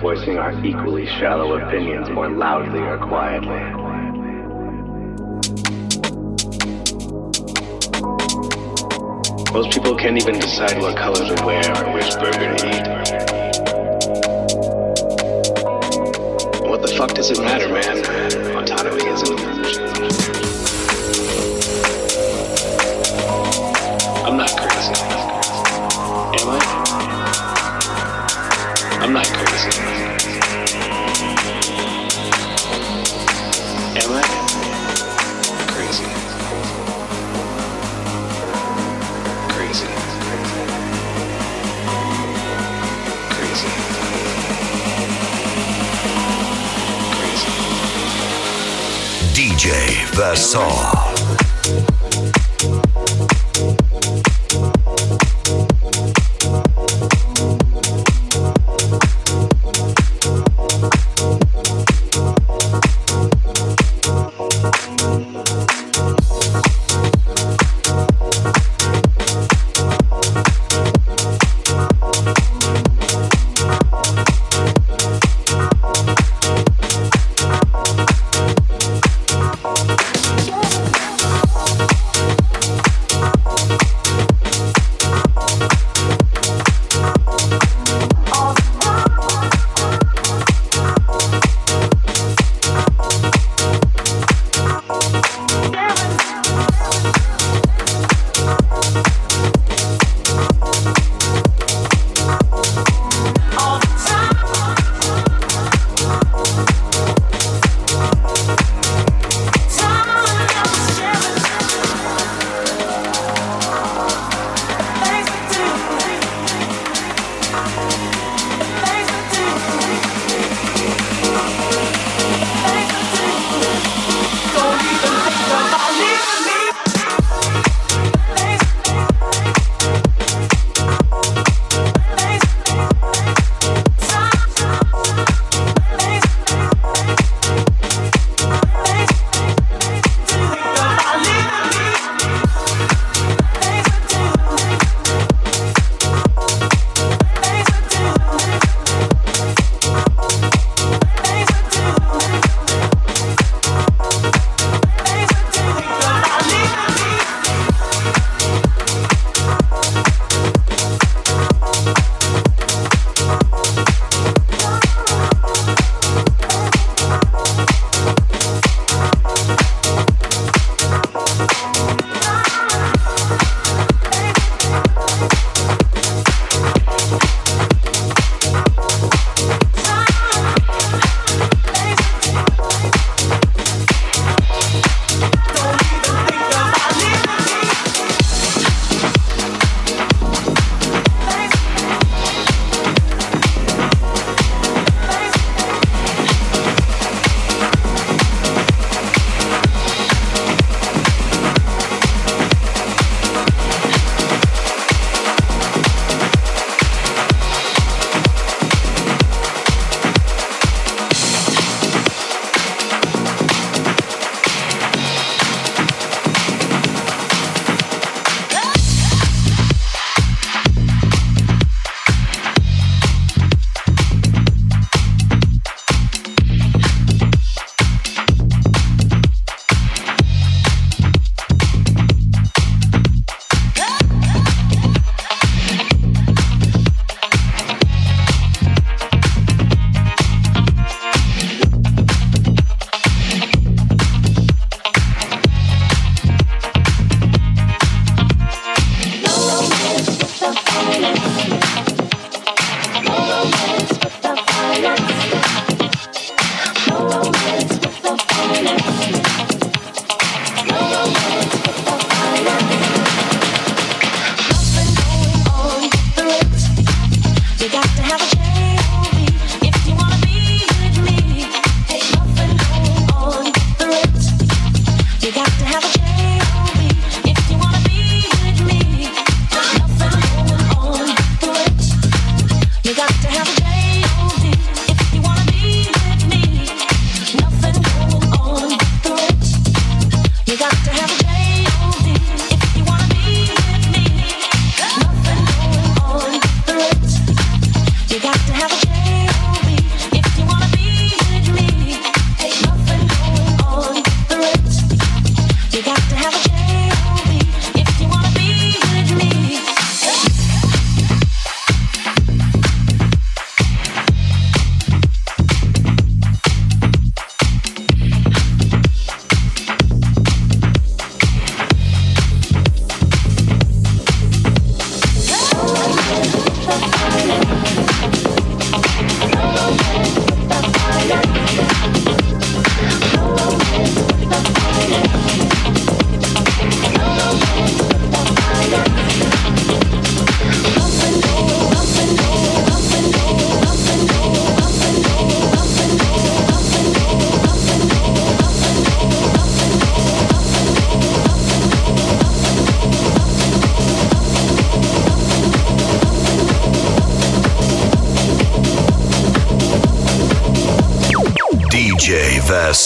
Voicing our equally shallow opinions more loudly or quietly. Most people can't even decide what color to wear or which burger to eat. What the fuck does it matter, man? Autonomy is DJ Versaw.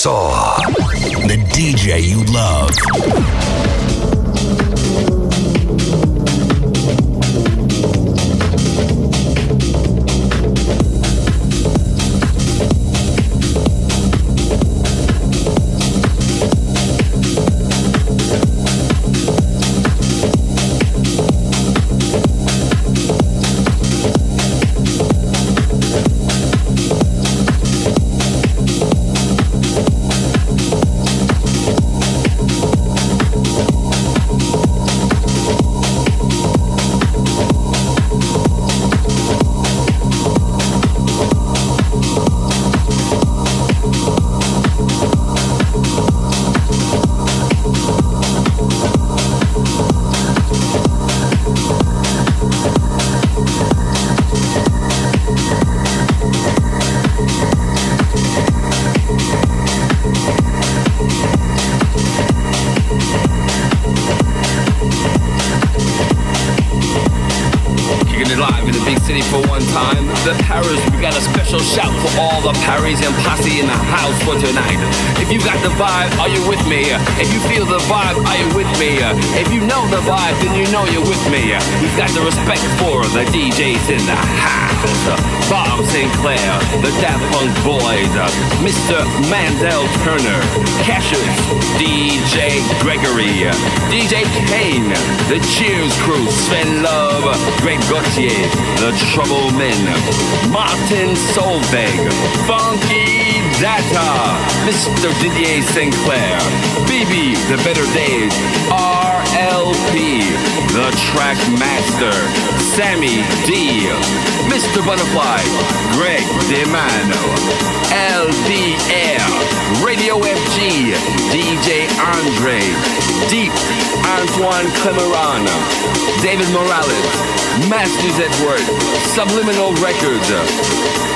Versaw. The Cheers Crew, Sven Love, Greg Gauthier, The Trouble Men, Martin Solveig, Funky Data, Mr. Didier Sinclair, BB, The Better Days, RLP, The Track Master, Sammy D, Mr. Butterfly, Greg DeMano, LDR, Radio FG, DJ Andre, Deep, Antoine Clamaran, David Morales, Masters at Work, Subliminal Records.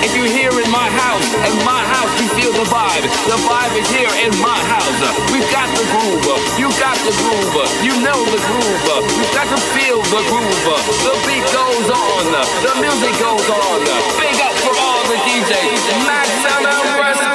If you're here in my house, in my house, you feel the vibe. The vibe is here in my house. We've got the groove. You got the groove. You know the groove. We've got to feel the groove. The beat goes on. The music goes on. Big up for all the DJs. Maximum. DJ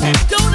Don't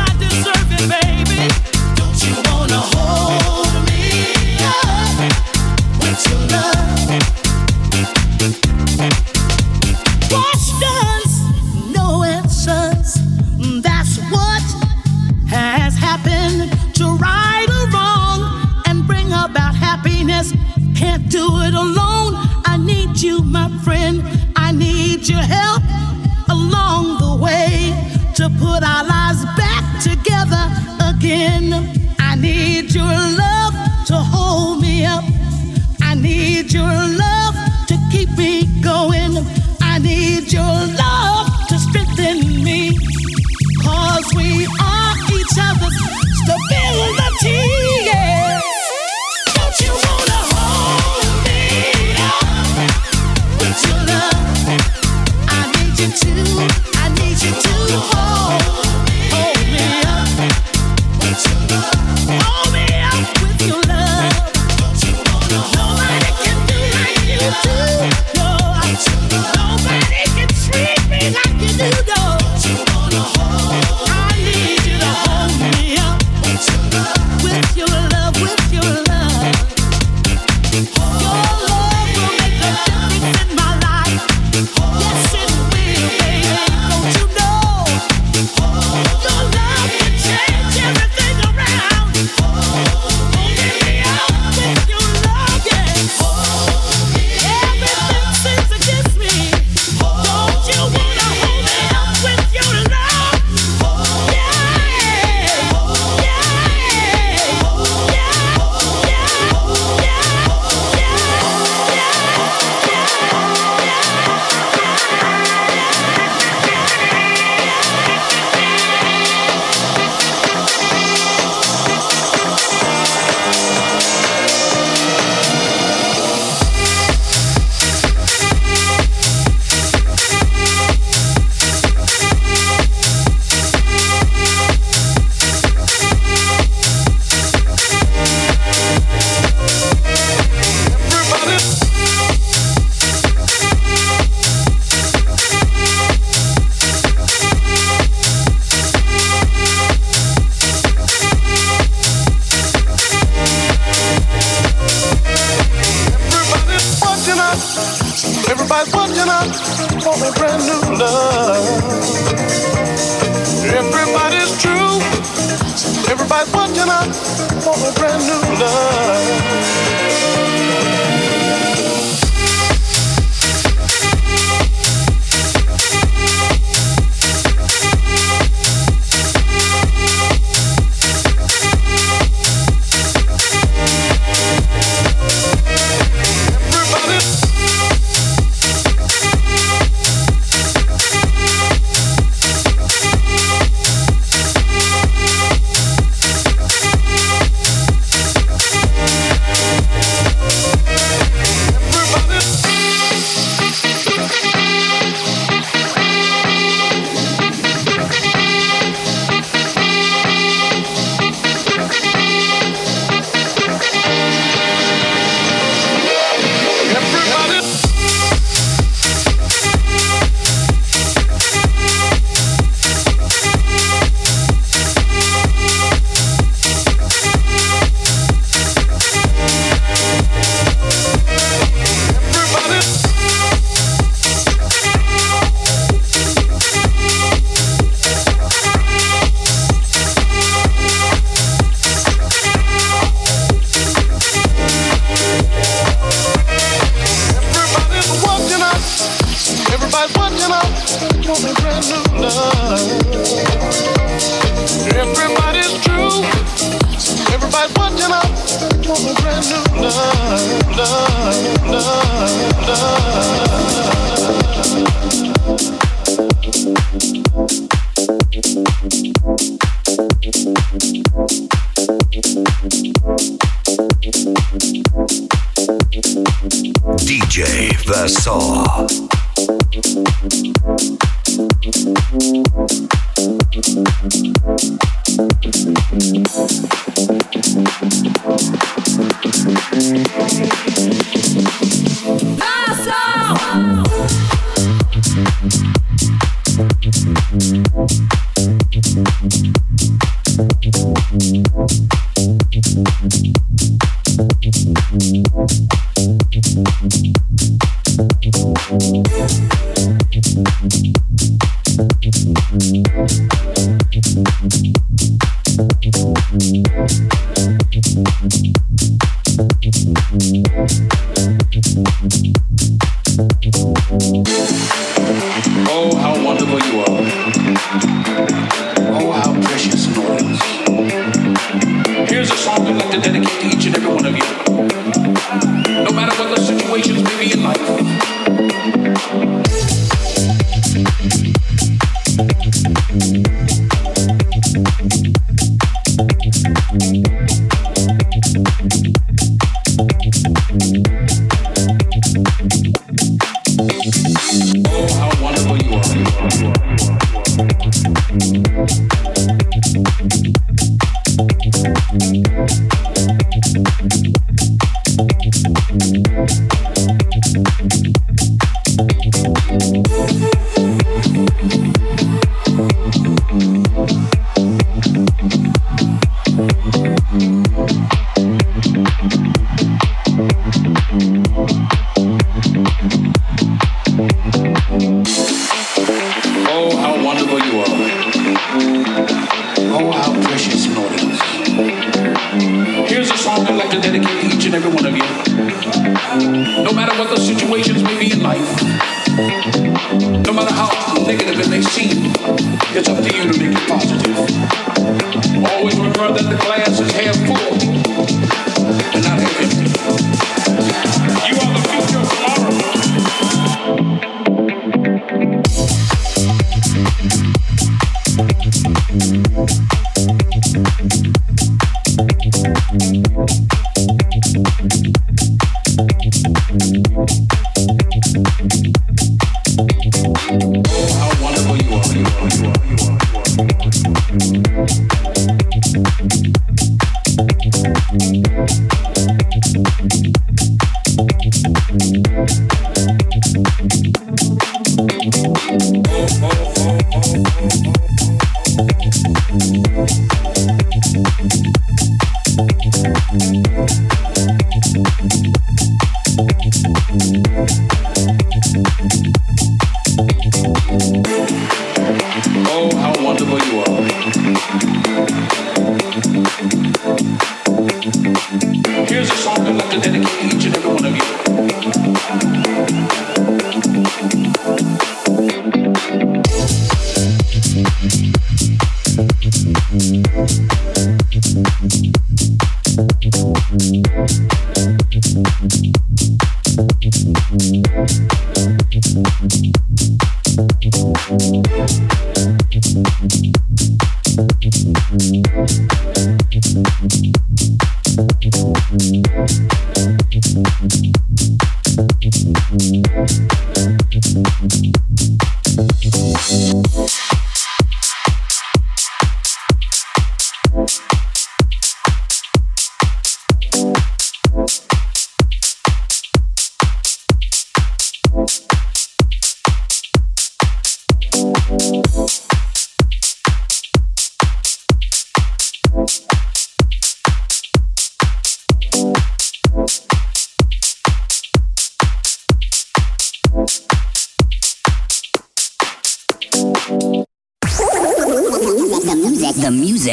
Thank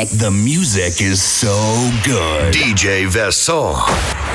music. The music is so good. DJ Vasson.